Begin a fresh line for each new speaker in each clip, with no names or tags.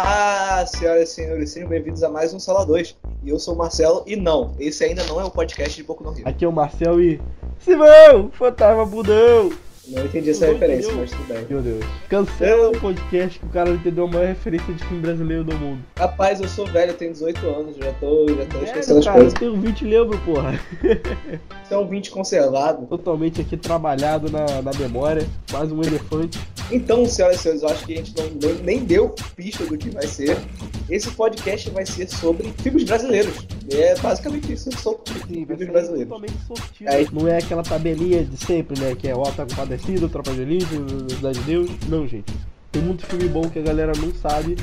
Olá, senhoras e senhores, sejam bem-vindos a mais um Sala 2. E eu sou o Marcelo, e não, esse ainda não é o podcast de Boku no Rio.
Aqui é o Marcel e. Simão! Fantasma Budão!
Não entendi essa
Não
referência,
entendeu?
mas tudo bem.
Meu Deus. Cancela o podcast que o cara entendeu a maior referência de filme brasileiro do mundo.
Rapaz, eu sou velho, eu tenho 18 anos, já tô, já tô esquecendo
Sério,
as
cara, eu
coisas.
tenho 20 lembro, porra.
Você é um 20 conservado.
Totalmente aqui trabalhado na, na memória. Quase um elefante.
Então, senhoras e senhores, eu acho que a gente não, nem, nem deu pista do que vai ser. Esse podcast vai ser sobre filmes brasileiros. É basicamente isso, sobre
Sim,
filmes brasileiros.
totalmente sortido.
Aí-
Não é aquela tabelinha de sempre, né? Que é tá compadecido, Tropa de Elite, Cidade de Deus. Não, gente. Tem muito filme bom que a galera não sabe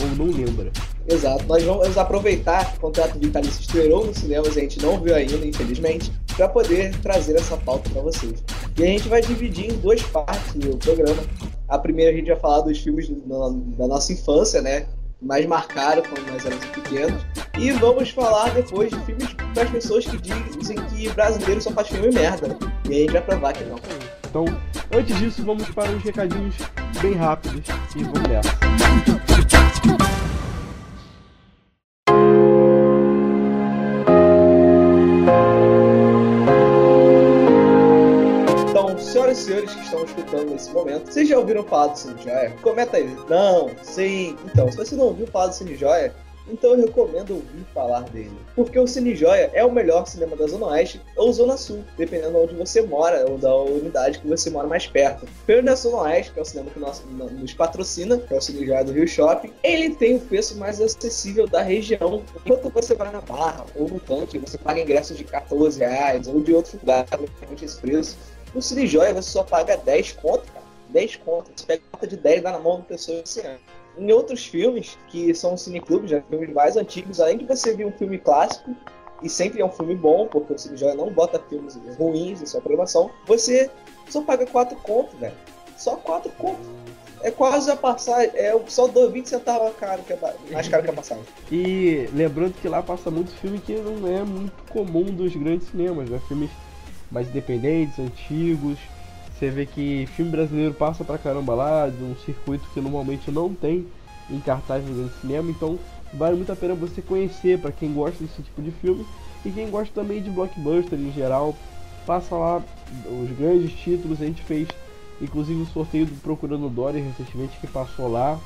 ou não lembra.
Exato, nós vamos aproveitar que o contrato vitalício estreou nos cinemas e a gente não viu ainda, infelizmente, para poder trazer essa pauta para vocês. E a gente vai dividir em duas partes o programa. A primeira a gente vai falar dos filmes da, nossa infância, né? Mais marcaram quando nós éramos pequenos. E vamos falar depois de filmes para as pessoas que dizem que brasileiro só faz filme merda. E a gente vai provar que não.
Então, antes disso, vamos para uns recadinhos bem rápidos e vamos nessa.
Então, senhoras e senhores que estão escutando nesse momento, vocês já ouviram falar do Cine Joia? Comenta aí. Não, sim. Então, se você não ouviu falar do Cine Joia, então eu recomendo ouvir falar dele. Porque o Cine Joia é o melhor cinema da Zona Oeste ou Zona Sul, dependendo de onde você mora ou da unidade que você mora mais perto. Pelo da Zona Oeste, que é o cinema que nós- nos patrocina, que é o Cine Joia do Rio Shopping, ele tem o preço mais acessível da região. Enquanto você vai na Barra ou no Tanque, você paga ingressos de 14 reais ou de outro lugar, realmente esse preço. No Cine Joia você só paga 10 conto, cara. 10 conto. Você pega nota de 10 lá na mão da pessoa esse ano. Em outros filmes, que são cineclubes, já filmes mais antigos, além de você ver um filme clássico, e sempre é um filme bom, porque o Cine Joia não bota filmes ruins em sua programação, você só paga 4 conto, velho. Só 4 conto. É quase a passagem, é só do 20 centavos caro que é mais caro que a passagem.
E lembrando que lá passa muito filme que não é muito comum dos grandes cinemas, né? Filmes mais independentes, antigos. Você vê que filme brasileiro passa pra caramba lá, de um circuito que normalmente não tem em cartaz no cinema, então vale muito a pena você conhecer para quem gosta desse tipo de filme e quem gosta também de blockbuster em geral. Passa lá os grandes títulos, a gente fez inclusive o sorteio do Procurando Dory recentemente que passou lá.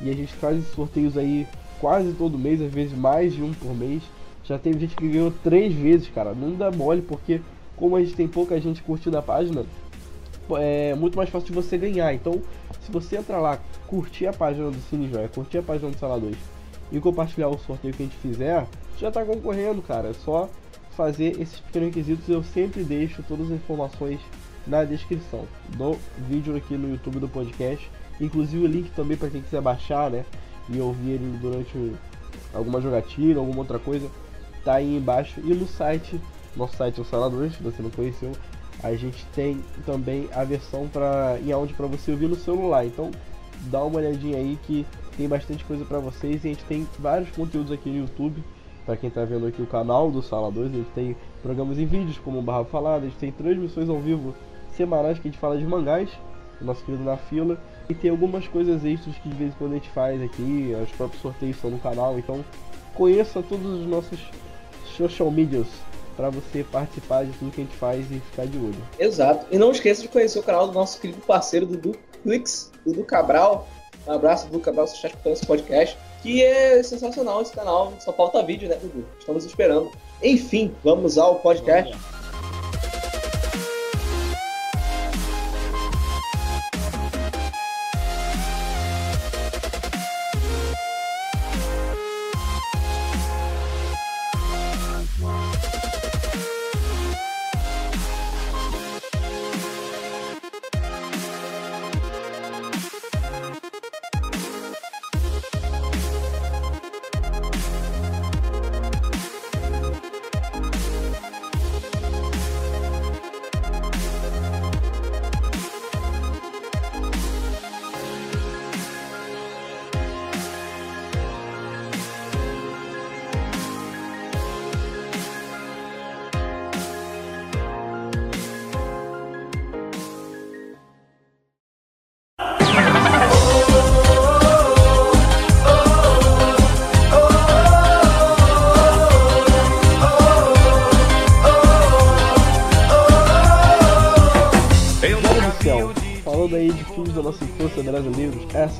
E a gente faz esses sorteios aí quase todo mês, às vezes mais de um por mês. Já teve gente que ganhou três vezes, cara. Não dá mole, porque como a gente tem pouca gente curtindo a página, é muito mais fácil de você ganhar. Então, se você entrar lá, curtir a página do Cine Joia, curtir a página do Sala 2 e compartilhar o sorteio que a gente fizer, já tá concorrendo, cara. É só fazer esses pequenos requisitos. Eu sempre deixo todas as informações na descrição do vídeo aqui no YouTube do podcast. Inclusive o link também para quem quiser baixar, né? E ouvir ele durante alguma jogatina, alguma outra coisa, tá aí embaixo. E no site, nosso site é o Sala 2, se você não conheceu, a gente tem também a versão para em áudio para você ouvir no celular. Então dá uma olhadinha aí que tem bastante coisa para vocês. E a gente tem vários conteúdos aqui no YouTube. Para quem tá vendo aqui o canal do Sala 2, a gente tem programas em vídeos como o Barra Falada, a gente tem transmissões ao vivo semanais que a gente fala de mangás, o nosso querido Na Fila, e tem algumas coisas extras que de vez em quando a gente faz aqui, os próprios sorteios estão no canal, então conheça todos os nossos social medias para você participar de tudo que a gente faz e ficar de olho.
Exato. E não esqueça de conhecer o canal do nosso querido parceiro Dudu Clix, Dudu Cabral. Um abraço, Dudu Cabral, se você está escutando esse podcast. Que é sensacional esse canal. Só falta vídeo, né, Dudu? Estamos esperando. Enfim, vamos ao podcast.
aí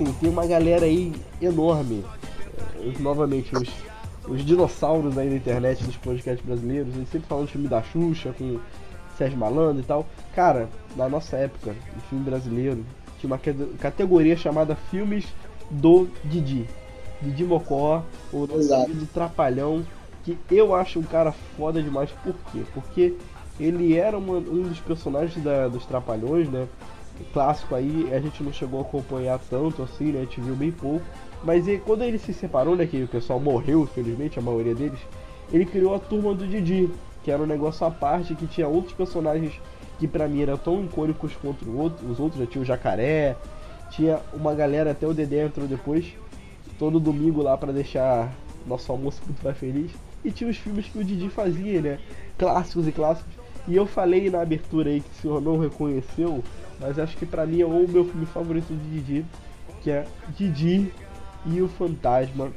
assim, tem uma galera aí enorme. É, novamente, os, os dinossauros aí da internet dos podcasts brasileiros, eles sempre falam de filme da Xuxa, com Sérgio Malandro e tal. Cara, na nossa época, o filme brasileiro tinha uma categoria chamada Filmes do Didi. Didi Mocó, o do Trapalhão, que eu acho um cara foda demais. Por quê? Porque ele era uma, um dos personagens da, dos Trapalhões, né? Clássico aí, a gente não chegou a acompanhar tanto assim, né? A gente viu bem pouco. Mas ele, quando ele se separou, né? Que o pessoal morreu, infelizmente, a maioria deles. Ele criou a turma do Didi, que era um negócio à parte, que tinha outros personagens que pra mim eram tão icônicos quanto os outros. Já tinha o Jacaré, tinha uma galera, até o Dedé entrou depois, todo domingo lá para deixar nosso almoço muito mais feliz. E tinha os filmes que o Didi fazia, né? Clássicos e clássicos. E eu falei na abertura aí que o senhor não reconheceu, mas acho que pra mim é o meu filme favorito de Didi, que é Didi e o Fantasma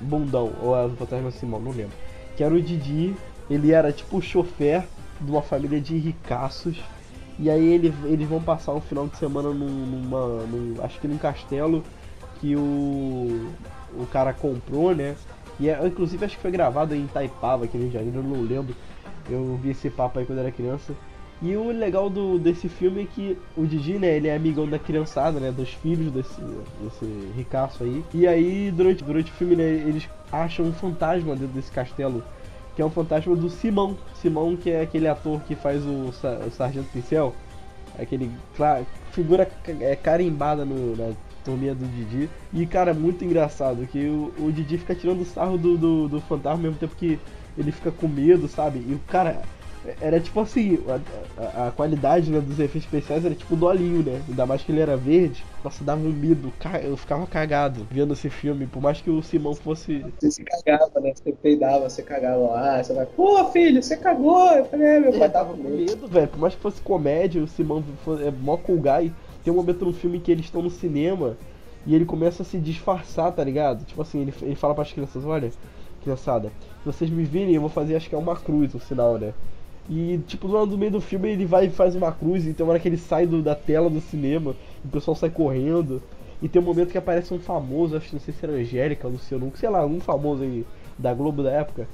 Bundão, ou é o Fantasma Simão, não lembro. Que era o Didi, ele era tipo o chofer de uma família de ricaços. E aí ele, eles vão passar um final de semana num, numa. Num, acho que num castelo que o. o cara comprou, né? E é, inclusive acho que foi gravado em Itaipava, aqui no Rio de Janeiro, eu não lembro. Eu vi esse papo aí quando era criança. E o legal do, desse filme é que o Didi, né, ele é amigão da criançada, né, dos filhos desse, desse ricaço aí. E aí, durante, durante o filme, né, eles acham um fantasma dentro desse castelo, que é um fantasma do Simão. Simão, que é aquele ator que faz o, o Sargento Pincel, aquele figura é, carimbada no, na turminha do Didi. E, cara, muito engraçado, que o, o Didi fica tirando sarro do, do, do fantasma ao mesmo tempo que ele fica com medo, sabe? E o cara. Era tipo assim, a, a, a qualidade né, dos efeitos especiais era tipo do olhinho, né? Ainda mais que ele era verde. Nossa, dava um medo. Eu ficava cagado vendo esse filme. Por mais que o Simão fosse.
Você se cagava, né? Você peidava, você cagava lá. Você vai, pô, filho, você cagou. Eu falei, é, meu pai tava com medo.
velho. Por mais que fosse comédia, o Simão é mó guy. Tem um momento no filme que eles estão no cinema e ele começa a se disfarçar, tá ligado? Tipo assim, ele, ele fala para as crianças: olha, criançada, se vocês me virem, eu vou fazer acho que é uma cruz no final, né? E tipo, no meio do filme ele vai e faz uma cruz, e tem uma hora que ele sai do, da tela do cinema, e o pessoal sai correndo. E tem um momento que aparece um famoso, acho que não sei se era Angélica, Luciano, sei lá, um famoso aí da Globo da época,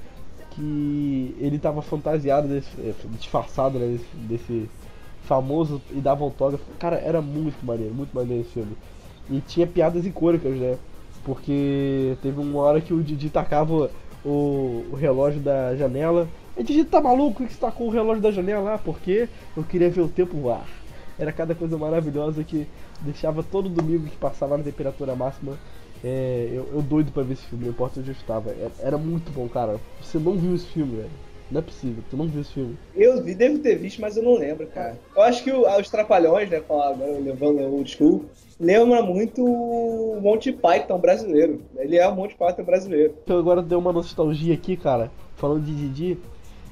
que ele tava fantasiado, desse, eh, disfarçado, né, desse, desse famoso e dava autógrafo. Cara, era muito maneiro, muito maneiro esse filme. E tinha piadas icônicas, né? Porque teve uma hora que o Didi tacava o, o relógio da janela. E Didi tá maluco que você tacou o relógio da janela lá? Porque eu queria ver o tempo voar. Era cada coisa maravilhosa que deixava todo domingo que passava na temperatura máxima. É, eu, eu, doido pra ver esse filme, não importa onde eu estava. Era, era muito bom, cara. Você não viu esse filme, velho. Não é possível, tu não viu esse filme.
Eu vi, devo ter visto, mas eu não lembro, cara. Eu acho que o, os Trapalhões, né, agora levando o old school, lembra muito o Monty Python brasileiro. Ele é o Monty Python brasileiro.
Então agora deu uma nostalgia aqui, cara, falando de Didi.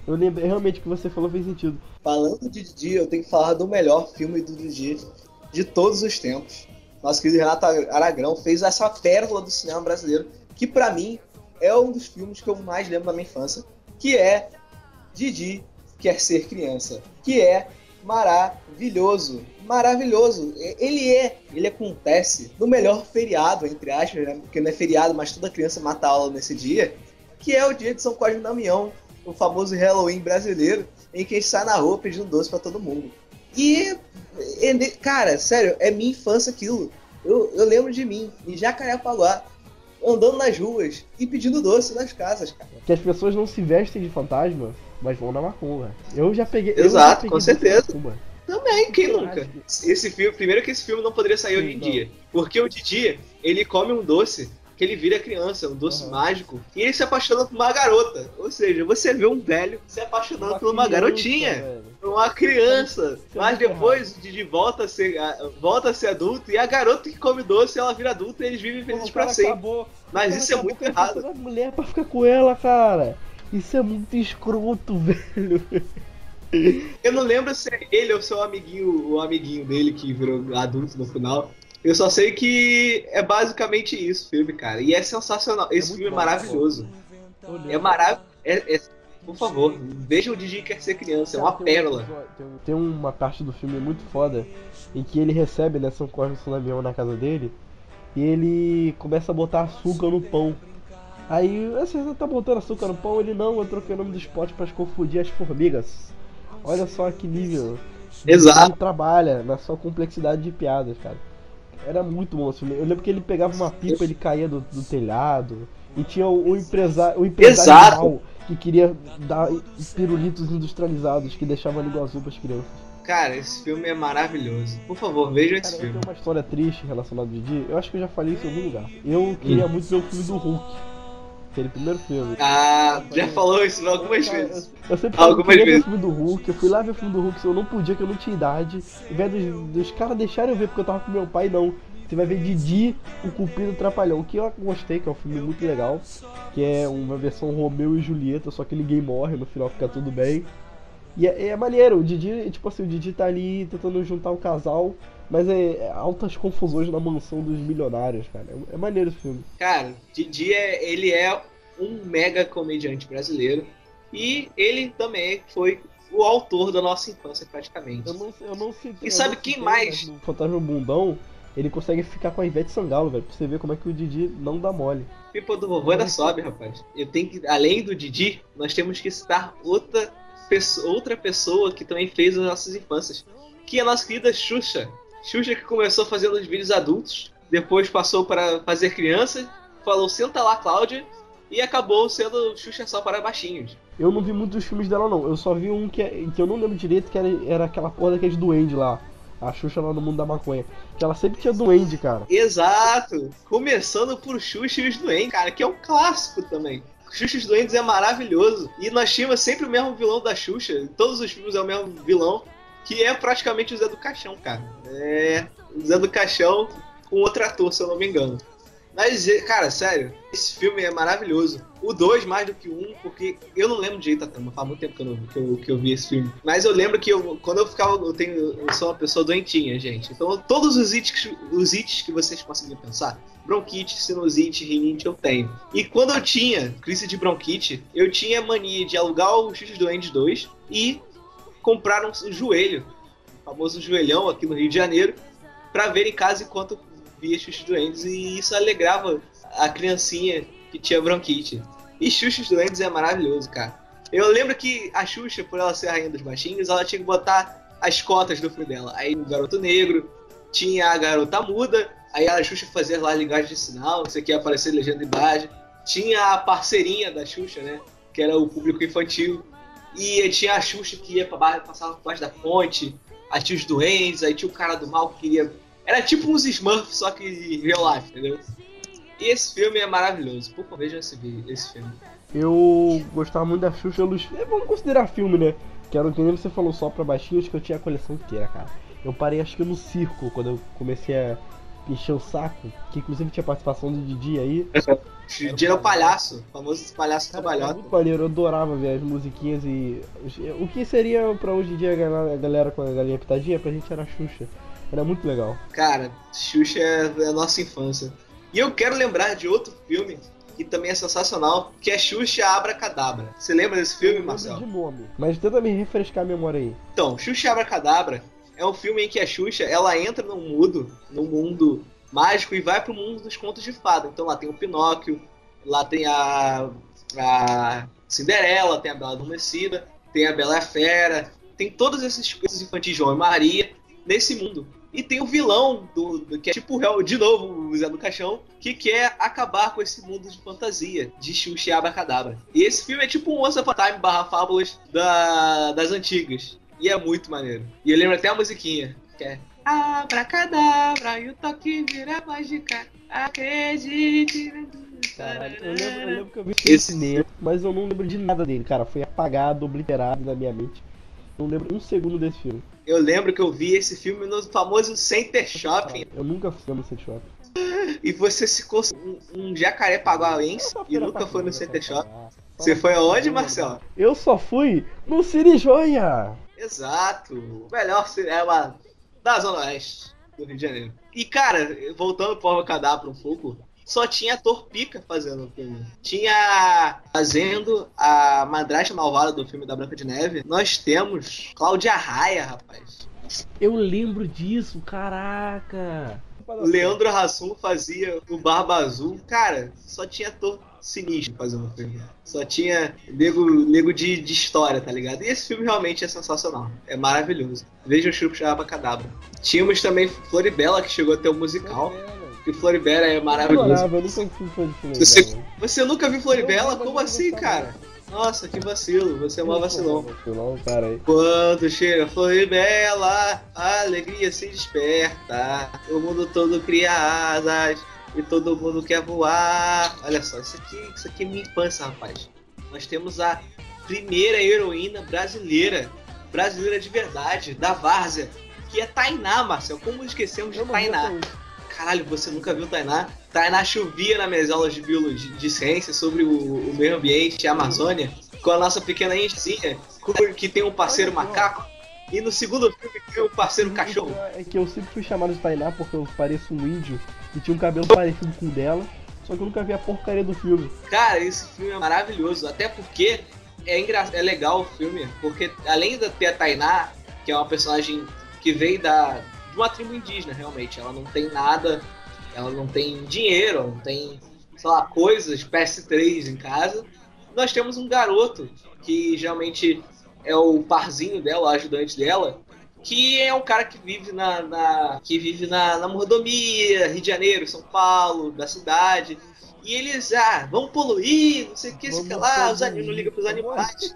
Eu lembro realmente que você falou fez sentido.
Falando de Didi, eu tenho que falar do melhor filme do Didi de todos os tempos. Nosso querido Renato Aragão fez essa pérola do cinema brasileiro, que para mim é um dos filmes que eu mais lembro da minha infância, que é Didi quer ser criança, que é maravilhoso, maravilhoso. Ele é, ele acontece no melhor feriado, entre aspas, né? porque não é feriado, mas toda criança mata aula nesse dia, que é o dia de São Cosme e Damião, o famoso Halloween brasileiro, em que a gente sai na rua pedindo doce para todo mundo. E, cara, sério, é minha infância aquilo. Eu, eu lembro de mim, em Jacarepaguá, andando nas ruas e pedindo doce nas casas, cara.
Que as pessoas não se vestem de fantasma mas vão na macumba. Eu já peguei.
Exato,
já peguei
com certeza. Também, quem nunca? Esse filme, primeiro que esse filme não poderia sair Sim, hoje em não. dia. Porque o Didi, ele come um doce que ele vira criança, um doce uhum. mágico, e ele se apaixona por uma garota. Ou seja, você vê um velho se apaixonando uma por uma criança, garotinha, velho. por uma criança. É mas depois errado. Didi volta a, ser, volta a ser adulto, e a garota que come doce, ela vira adulta e eles vivem felizes pra sempre. Acabou. Mas isso é muito errado.
mulher pra ficar com ela, cara. Isso é muito escroto, velho.
Eu não lembro se é ele ou seu amiguinho, o amiguinho dele que virou adulto no final. Eu só sei que é basicamente isso o filme, cara. E é sensacional. Esse é filme é bom, é maravilhoso. É maravilhoso. É, é, Por favor, veja o Didi quer ser criança, é uma
tem
pérola.
tem, uma parte do filme muito foda em que ele recebe, né, São Cosme e Damião na casa dele e ele começa a botar açúcar no pão. Aí, você tá botando açúcar no pão? Ele não, eu troquei o nome dos potes pra confundir as formigas. Olha só que nível.
Exato.
Ele trabalha na sua complexidade de piadas, cara. Era muito bom filme. Eu lembro que ele pegava uma pipa, ele caía do, do telhado. E tinha o, o empresário, o empresário mal que queria dar pirulitos industrializados que deixava a língua azul pras crianças.
Cara, esse filme é maravilhoso. Por favor, vejam esse filme.
tenho uma história triste relacionada ao Didi. Eu acho que eu já falei isso em algum lugar. Eu queria
Hum.
muito ver o filme do Hulk. Aquele primeiro filme.
Ah, já falou isso algumas
Cara,
vezes.
Eu, sempre falei eu
Algumas
ver o
vezes.
filme do Hulk. Eu fui lá ver o filme do Hulk, se eu não podia, que eu não tinha idade. Em vez dos, dos caras deixarem eu ver porque eu tava com meu pai, não. Você vai ver Didi, o Cupido Trapalhão, que eu gostei, que é um filme muito legal. Que é uma versão Romeu e Julieta, só que ninguém morre, no final fica tudo bem. E é, é maneiro, o Didi, tipo assim, o Didi tá ali tentando juntar o casal, mas é, é altas confusões na mansão dos milionários, cara. É, é maneiro esse filme.
Cara, Didi é, ele é um mega comediante brasileiro. E ele também foi o autor da nossa infância, praticamente.
Eu não, eu não.
E sabe quem mais?
No Fantasma Bundão, ele consegue ficar com a Ivete Sangalo, velho, pra você ver como é que o Didi não dá mole.
Pipa do vovô ainda sobe, rapaz. Eu tenho que, além do Didi, nós temos que citar outra pessoa, outra pessoa que também fez as nossas infâncias, que é a nossa querida Xuxa. Xuxa que começou fazendo os vídeos adultos, depois passou para fazer criança, falou senta lá, Cláudia, e acabou sendo Xuxa só para baixinhos.
Eu não vi muitos filmes dela, não. Eu só vi um que, é- que eu não lembro direito, que era, era aquela porra daqueles duende lá. A Xuxa lá no mundo da maconha. Que ela sempre tinha duende, cara.
Exato! Começando por Xuxa e os Duendes, cara, que é um clássico também. Xuxa e os Duendes é maravilhoso. E nós tínhamos sempre o mesmo vilão da Xuxa. Em todos os filmes é o mesmo vilão. Que é praticamente o Zé do Caixão, cara. É. O Zé do Caixão com outro ator, se eu não me engano. Mas, é, cara, sério, esse filme é maravilhoso. O 2 mais do que o 1, um, porque eu não lembro direito a trama, faz muito tempo que eu, não- que eu, que eu vi esse filme. Mas eu lembro que eu, quando eu ficava, eu, tenho, eu sou uma pessoa doentinha, gente. Então todos os itens, os itens que vocês conseguem pensar, bronquite, sinusite, rinite, eu tenho. E quando eu tinha crise de bronquite, eu tinha mania de alugar o X Doentes 2 e comprar um joelho, o famoso joelhão aqui no Rio de Janeiro, pra ver em casa enquanto via Xuxa Doentes e isso alegrava a criancinha que tinha bronquite. E Xuxa Doentes é maravilhoso, cara. Eu lembro que a Xuxa, por ela ser a rainha dos baixinhos, ela tinha que botar as cotas do filme dela. Aí o garoto negro, tinha a garota muda, aí a Xuxa fazia lá linguagem de sinal, você quer aparecer legenda e imagem. Tinha a parceirinha da Xuxa, né? Que era o público infantil. E tinha a Xuxa que ia pra baixo, passava por baixo da ponte. Aí tinha os doentes, aí tinha o cara do mal que queria. Era tipo uns Smurfs, só que real life, entendeu? E esse filme é maravilhoso. Por favor, vejam esse, esse filme.
Eu gostava muito da Xuxa Luz. É, vamos considerar filme, né? Que era o que nem você falou só pra baixinhos que eu tinha a coleção inteira, cara. Eu parei acho que no circo, quando eu comecei a encher o saco, que inclusive tinha participação do Didi aí.
Didi era o palhaço, o famoso palhaço
Cara,
trabalhota.
muito maneiro, eu adorava ver as musiquinhas e. O que seria pra hoje em dia a galera- com a galinha pitadinha? Pra gente era Xuxa. Era muito legal.
Cara, Xuxa é a nossa infância. E eu quero lembrar de outro filme que também é sensacional, que é Xuxa Abracadabra. Você lembra desse filme, Marcelo?
De nome. Mas tenta me refrescar a memória aí.
Então, Xuxa Abracadabra é um filme em que a Xuxa ela entra num mundo, num mundo mágico e vai pro mundo dos contos de fada. Então lá tem o Pinóquio, lá tem a, a Cinderela, tem a Bela Adormecida, tem a Bela Fera, tem todas essas coisas infantis João e Maria nesse mundo. E tem o vilão do, do- que é tipo réu, de novo, o Zé do Caixão, que quer acabar com esse mundo de fantasia de Xuxa e Abracadabra. E esse filme é tipo um Once Upon a Time barra Fábulas da- das antigas. E é muito maneiro. E eu lembro até a musiquinha, que é Abracadabra, e o toque vira mágica, acredite.
Caralho, eu lembro, eu lembro que eu vi
Esse-
cinema, mas eu não lembro de nada dele, cara. Foi apagado, obliterado na minha mente. Não lembro um segundo desse filme.
Eu lembro que eu vi esse filme no famoso Center Shopping
Eu nunca fui no Center Shopping.
e você se cons... um, um jacaré paguaense e nunca foi no Center Shopping. Você foi aonde, Marcelo?
Eu só fui no Cine Joia!
Exato, o melhor cinema da Zona Oeste do Rio de Janeiro. E cara, voltando pro Cadabra um pouco, só tinha ator pica fazendo o filme. Tinha fazendo a madrasta malvada do filme da Branca de Neve. Nós temos Cláudia Raia, rapaz.
Eu lembro disso, caraca.
Leandro Hassum fazia o Barba Azul. Cara, só tinha ator sinistro fazendo o filme. Só tinha nego, nego de, de história, tá ligado? E esse filme realmente é sensacional. É maravilhoso. Veja o Chupo Cadabra. Tínhamos também Floribela, que chegou a ter um musical. E Floribela é maravilhoso. Eu, nunca vi Floribela. Você, você nunca viu Floribela? Como assim, cara? Nossa, que vacilo, você é mó vacilão.
Vacilão, cara aí.
Quando chega Floribela, a alegria se desperta. O mundo todo cria asas e todo mundo quer voar. Olha só, isso aqui, isso aqui é minha infância, rapaz. Nós temos a primeira heroína brasileira, brasileira de verdade, da Várzea, que é Tainá, Marcel. Como esquecemos de Tainá? Caralho, você nunca viu Tainá? Tainá chovia nas minhas aulas de biologia, de ciência sobre o, o meio ambiente, a Amazônia, com a nossa pequena enxinha, que tem um parceiro macaco. E no segundo filme tem um parceiro cachorro.
É que eu sempre fui chamado de Tainá porque eu pareço um índio e tinha um cabelo parecido com o dela. Só que eu nunca vi a porcaria do filme.
Cara, esse filme é maravilhoso. Até porque é, engra... é legal o filme. Porque além de ter a Tainá, que é uma personagem que veio da, de uma tribo indígena, realmente. Ela não tem nada, ela não tem dinheiro, não tem, sei lá, coisas, PS3 em casa. Nós temos um garoto que geralmente é o parzinho dela, o ajudante dela, que é um cara que vive na, na que vive na, na mordomia, Rio de Janeiro, São Paulo, da cidade. E eles, ah, vamos poluir, não sei o que, sei que lá, os animais não ligam pros animais.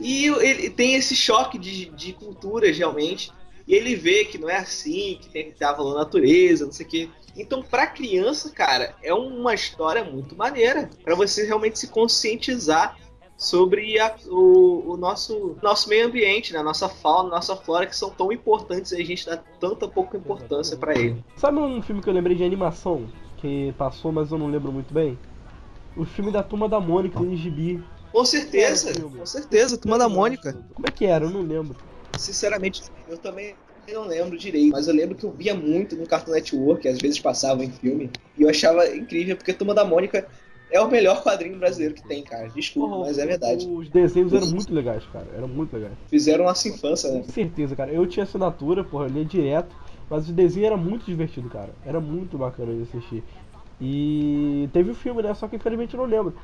E ele tem esse choque de, de culturas, realmente. E ele vê que não é assim, que tem que dar valor à natureza, não sei o quê. Então, pra criança, cara, é uma história muito maneira. para você realmente se conscientizar sobre a, o, o, nosso, nosso meio ambiente, né? nossa fauna, nossa flora, que são tão importantes e a gente dá tanta pouca importância para ele.
Sabe um filme que eu lembrei de animação, que passou, mas eu não lembro muito bem? O filme da Turma da Mônica, do Gibi.
Com certeza, com certeza, Turma da Mônica.
Como é que era? Eu não lembro.
Sinceramente, eu também não lembro direito, mas eu lembro que eu via muito no Cartoon Network, às vezes passava em filme, e eu achava incrível, porque Turma da Mônica é o melhor quadrinho brasileiro que tem, cara. Desculpa, Porra, mas é verdade.
Os desenhos eram muito legais, cara. Eram muito legais.
Fizeram nossa infância, né?
Com certeza, cara. Eu tinha assinatura, porra, eu lia direto, mas o desenho era muito divertido, cara. Era muito bacana de assistir. E teve o filme, né? Só que infelizmente eu não lembro.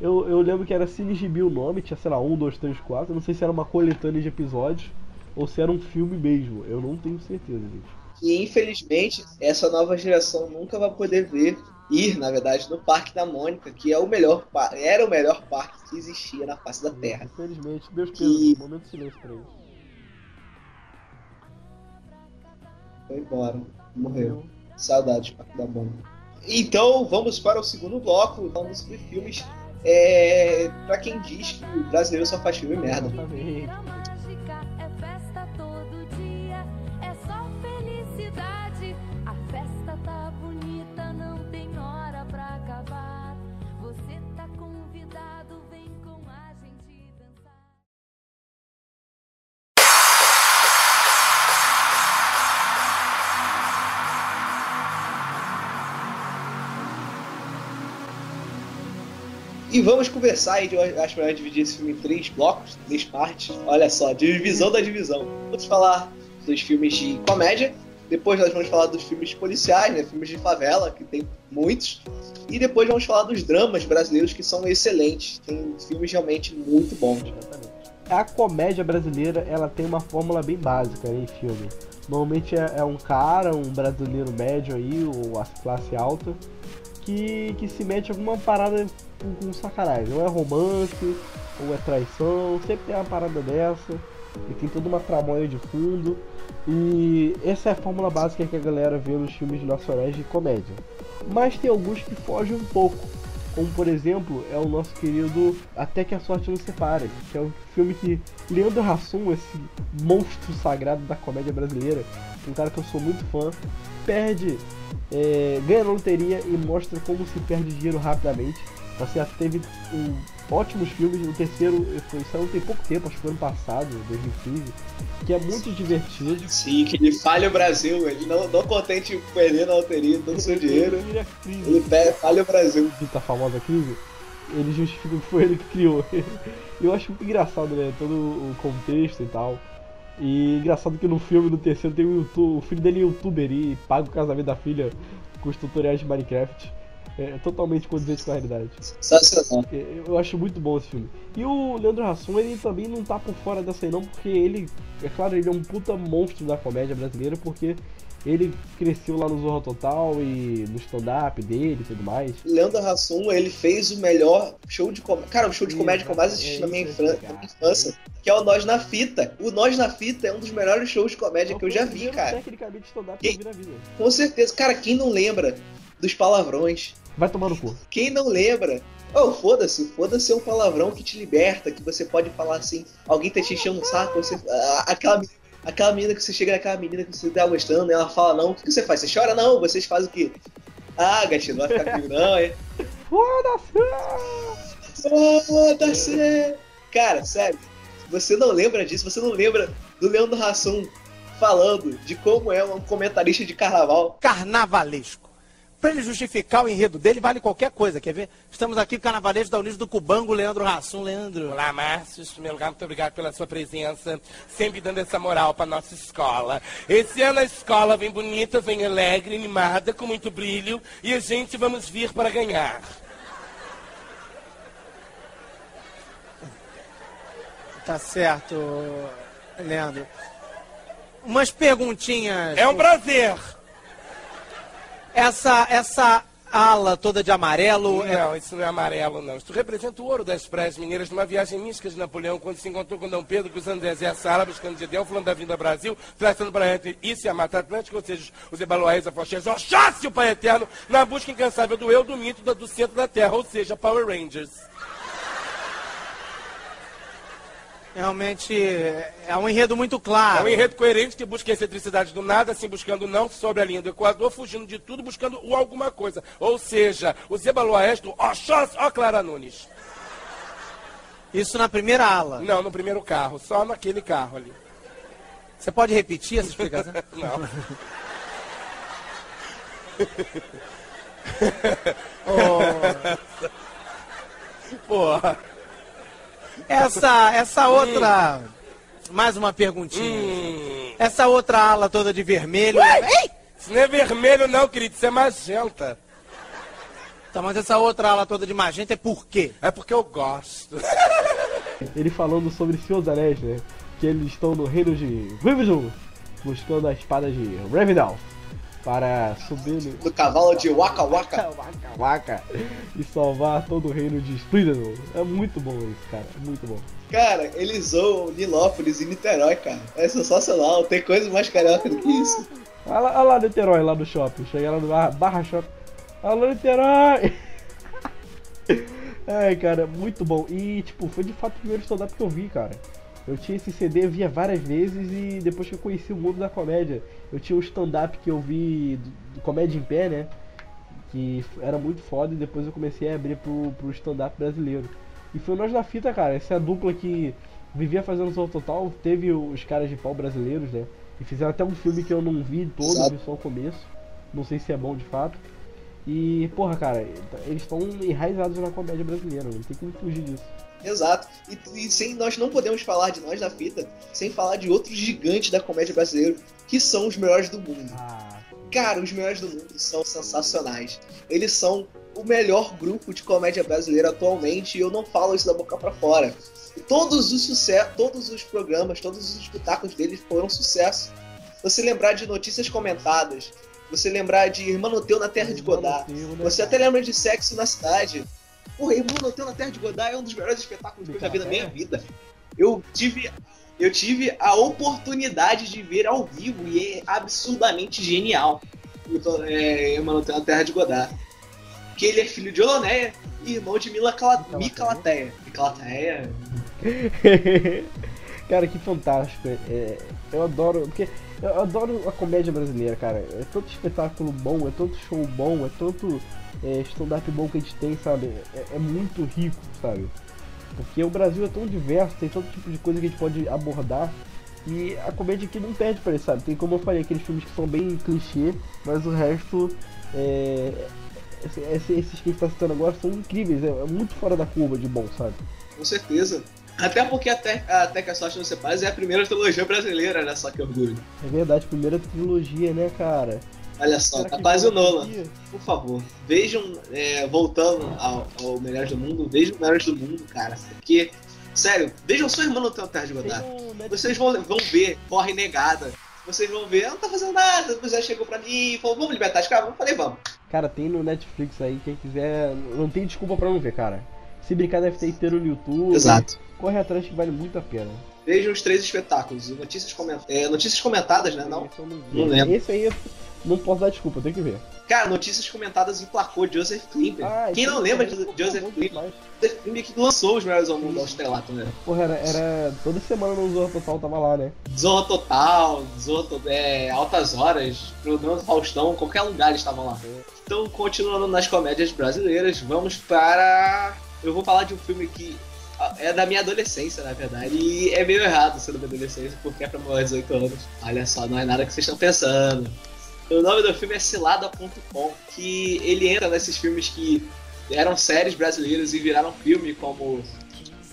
Eu, eu lembro que era Cine Gibi o nome, tinha, sei lá, um, dois, três, quatro. Não sei se era uma coletânea de episódios ou se era um filme mesmo. Eu não tenho certeza, gente.
E infelizmente, essa nova geração nunca vai poder ver, ir, na verdade, no Parque da Mônica, que é o melhor era o melhor parque que existia na face da Terra.
Infelizmente, Deus pesa, e... momento de silêncio pra eles.
Foi embora, morreu. Saudades, Parque da Mônica. Então, vamos para o segundo bloco, falando sobre filmes é, pra quem diz que o brasileiro só faz filme merda.
Exatamente.
E vamos conversar aí, eu acho melhor dividir esse filme em três blocos, três partes. Olha só, divisão da divisão. Vamos falar dos filmes de comédia, depois nós vamos falar dos filmes policiais, né? Filmes de favela, que tem muitos. E depois vamos falar dos dramas brasileiros, que são excelentes. Tem filmes realmente muito bons.
A comédia brasileira, ela tem uma fórmula bem básica em filme. Normalmente é, é um cara, um brasileiro médio aí, ou a classe alta, que, que se mete alguma parada com, com sacanagem. Ou é romance, ou é traição, sempre tem uma parada dessa. E tem toda uma tramóia de fundo. E essa é a fórmula básica que a galera vê nos filmes nacionais de comédia. Mas tem alguns que fogem um pouco. Como por exemplo, é o nosso querido Até que a Sorte Nos Separe, que é um filme que Leandro Hassum, esse monstro sagrado da comédia brasileira, um cara que eu sou muito fã, perde, é, ganha na loteria e mostra como se perde dinheiro rapidamente. Tá certo? Teve um, ótimos filmes. O terceiro foi, saiu tem pouco tempo, acho que foi ano passado, 2015, que é muito divertido.
Sim, que ele falha o Brasil, ele não, não contente perder na loteria todo o seu dinheiro. Ele pega, falha o Brasil.
A famosa crise, ele justifica que foi ele que criou. Eu acho muito engraçado, né? Todo o contexto e tal. E engraçado que no filme, no terceiro, tem um YouTube, o filho dele é youtuber e paga o casamento da filha com os tutoriais de Minecraft. É totalmente condizente com a realidade.
Sensacional.
É, eu acho muito bom esse filme. E o Leandro Hassum, ele também não tá por fora dessa aí não, porque ele, é claro, ele é um puta monstro da comédia brasileira, porque ele cresceu lá no Zorro Total e no stand-up dele e tudo mais.
Leandro Hassum, ele fez o melhor show de comédia. Cara, o show de comédia que eu mais assisti é na minha, minha infância, que é o Nós na Fita. O Nós na Fita é um dos melhores shows de comédia que eu já vi, cara.
Tecnicamente stand-up que eu vi na vida.
Com certeza. Cara, quem não lembra dos palavrões?
Vai tomar no cu.
Quem não lembra? Oh, foda-se, foda-se é um palavrão que te liberta, que você pode falar assim, alguém tá te enchendo o saco, você. Aquela, aquela menina que você chega naquela menina que você tá gostando, ela fala não, o que, você faz? Você chora não, vocês fazem o quê? Ah, gatinho, não vai ficar comigo não, é?
Foda-se!
Foda-se! Cara, sério, você não lembra disso, você não lembra do Leandro Hassum falando de como é um comentarista de carnaval.
Carnavalesco. Para ele justificar o enredo dele, vale qualquer coisa. Quer ver? Estamos aqui com o carnavalesco da Unidos do Cubango, Leandro Rassum. Leandro.
Olá, Márcio. Em primeiro lugar, muito obrigado pela sua presença. Sempre dando essa moral para nossa escola. Esse ano a escola vem bonita, vem alegre, animada, com muito brilho. E a gente vamos vir para ganhar.
Tá certo, Leandro. Umas perguntinhas.
É um prazer.
Essa, essa ala toda de amarelo.
É- não, isso não é amarelo, não. Isso representa o ouro das praias mineiras numa viagem mística de Napoleão, quando se encontrou com Dom Pedro, cruzando o deserto Saara, buscando Gedel, falando da vinda ao Brasil, traçando para entre isso e a Mata Atlântica, ou seja, os Ebaloés, a Fochés, Oxóssi, o Pai Eterno, na busca incansável do eu, do mito, do centro da Terra, ou seja, Power Rangers.
Realmente é um enredo muito claro.
É um enredo coerente que busca a excentricidade do nada, assim, buscando não sobre a linha do Equador, fugindo de tudo, buscando o alguma coisa. Ou seja, o Zebaloeste, o Oxós, ó Clara Nunes.
Isso na primeira ala?
Não, no primeiro carro, só naquele carro ali.
Você pode repetir essa explicação?
não.
oh.
Porra.
Essa, essa outra. Mais uma perguntinha.
Hum.
Essa outra ala toda de vermelho.
Ei! Isso não é vermelho, não, querido, isso é magenta.
Tá, mas essa outra ala toda de magenta é por quê?
É porque eu gosto.
Ele falando sobre Senhor dos Anéis, né? Que eles estão no reino de Rivendell, buscando a espada de Rivendell para subir no,
cavalo de Waka Waka.
waka Waka e salvar todo o reino de Splendor. É muito bom isso, cara. É muito bom.
Cara, eles zoam Nilópolis e Niterói, cara. É sensacional. Tem coisa mais carioca do que isso.
Olha lá, olha lá Niterói, lá no shopping. Chega lá no Barra, barra Shopping. Lá Niterói! Ai, cara, muito bom. E, tipo, foi de fato o primeiro stand-up que eu vi, cara. Eu tinha esse CD, eu via várias vezes e depois que eu conheci o mundo da comédia, eu tinha um stand-up que eu vi do, do Comédia em Pé, né? Que era muito foda e depois eu comecei a abrir pro, pro stand-up brasileiro. E foi nós da fita, cara. Essa é a dupla que vivia fazendo som total. Teve os caras de pau brasileiros, né? E fizeram até um filme que eu não vi todo, vi só o começo. Não sei se é bom de fato. E, porra, cara, eles estão enraizados na comédia brasileira, não tem como fugir disso.
Exato. E, e, sem nós não podemos falar de nós da fita sem falar de outros gigantes da comédia brasileira que são os melhores do mundo.
Ah,
Cara, os melhores do mundo são sensacionais. Eles são o melhor grupo de comédia brasileira atualmente e eu não falo isso da boca para fora. Todos os sucessos, todos os programas, todos os espetáculos deles foram sucesso. Você lembrar de notícias comentadas, você lembrar de Irmão Teu na Terra de Godard, né, você até lembra de Sexo na Cidade. Porra, Irmão Teu na Terra de Godard é um dos melhores espetáculos que eu já vi na minha vida. Eu tive eu tive a oportunidade de ver ao vivo e é absurdamente genial. É, Emanuel na Terra de Godard. Que ele é filho de Oloneia e irmão de Mila Cala... Micalateia. Micalateia.
cara, que fantástico. É, eu adoro. Porque eu adoro a comédia brasileira, cara. É tanto espetáculo bom, é tanto show bom, é tanto é, stand-up bom que a gente tem, sabe? É, é muito rico, sabe? Porque o Brasil é tão diverso, tem todo tipo de coisa que a gente pode abordar. E a comédia aqui não perde pra isso, sabe? Tem como eu falei, aqueles filmes que são bem clichê, mas o resto. É, esses, que a gente tá citando agora são incríveis, é, é muito fora da curva de bom, sabe?
Com certeza. Até porque até, até que a sorte não se faz é a primeira trilogia brasileira, né? Só que orgulho.
É verdade, primeira trilogia, né, cara?
Olha só,
Será
tá quase o Nolan.
conseguir?
Por favor, vejam, é, voltando ao, ao Melhores do Mundo, vejam o Melhores do Mundo, cara. Porque, sério, vejam sua irmã no Tem Terra de Godard.
Um
Vocês vão, vão ver, corre negada. Vocês vão ver, ela não tá fazendo nada. O Zé chegou pra mim e falou, vamos libertar as caras? Eu falei, vamos.
Cara, tem no Netflix aí, quem quiser. Não tem desculpa pra não ver, cara. Se brincar, deve ter inteiro no YouTube.
Exato.
Corre atrás que vale muito a pena.
Vejam os três espetáculos. Notícias, coment... é, notícias comentadas, né? Não.
Não.
Não lembro.
Esse aí eu não posso dar desculpa, tem que ver.
Cara, notícias comentadas emplacou Joseph Klimper.
Ah,
Quem não lembra
também,
de Joseph
demais.
Joseph Klimper que lançou os melhores ao mundo ao estrelato, né?
Porra, era, era. Toda semana no Zorra Total tava lá, né?
Zorra Total, Zorra to- é, Altas Horas, Programa Faustão, qualquer lugar eles estavam lá. Então, continuando nas comédias brasileiras, vamos para. Eu vou falar de um filme que ah, é da minha adolescência, na verdade, e é meio errado ser da minha adolescência, porque é pra maiores de 18 anos. Olha só, não é nada que vocês estão pensando. O nome do filme é Cilada.com, que ele entra nesses filmes que eram séries brasileiras e viraram filme, como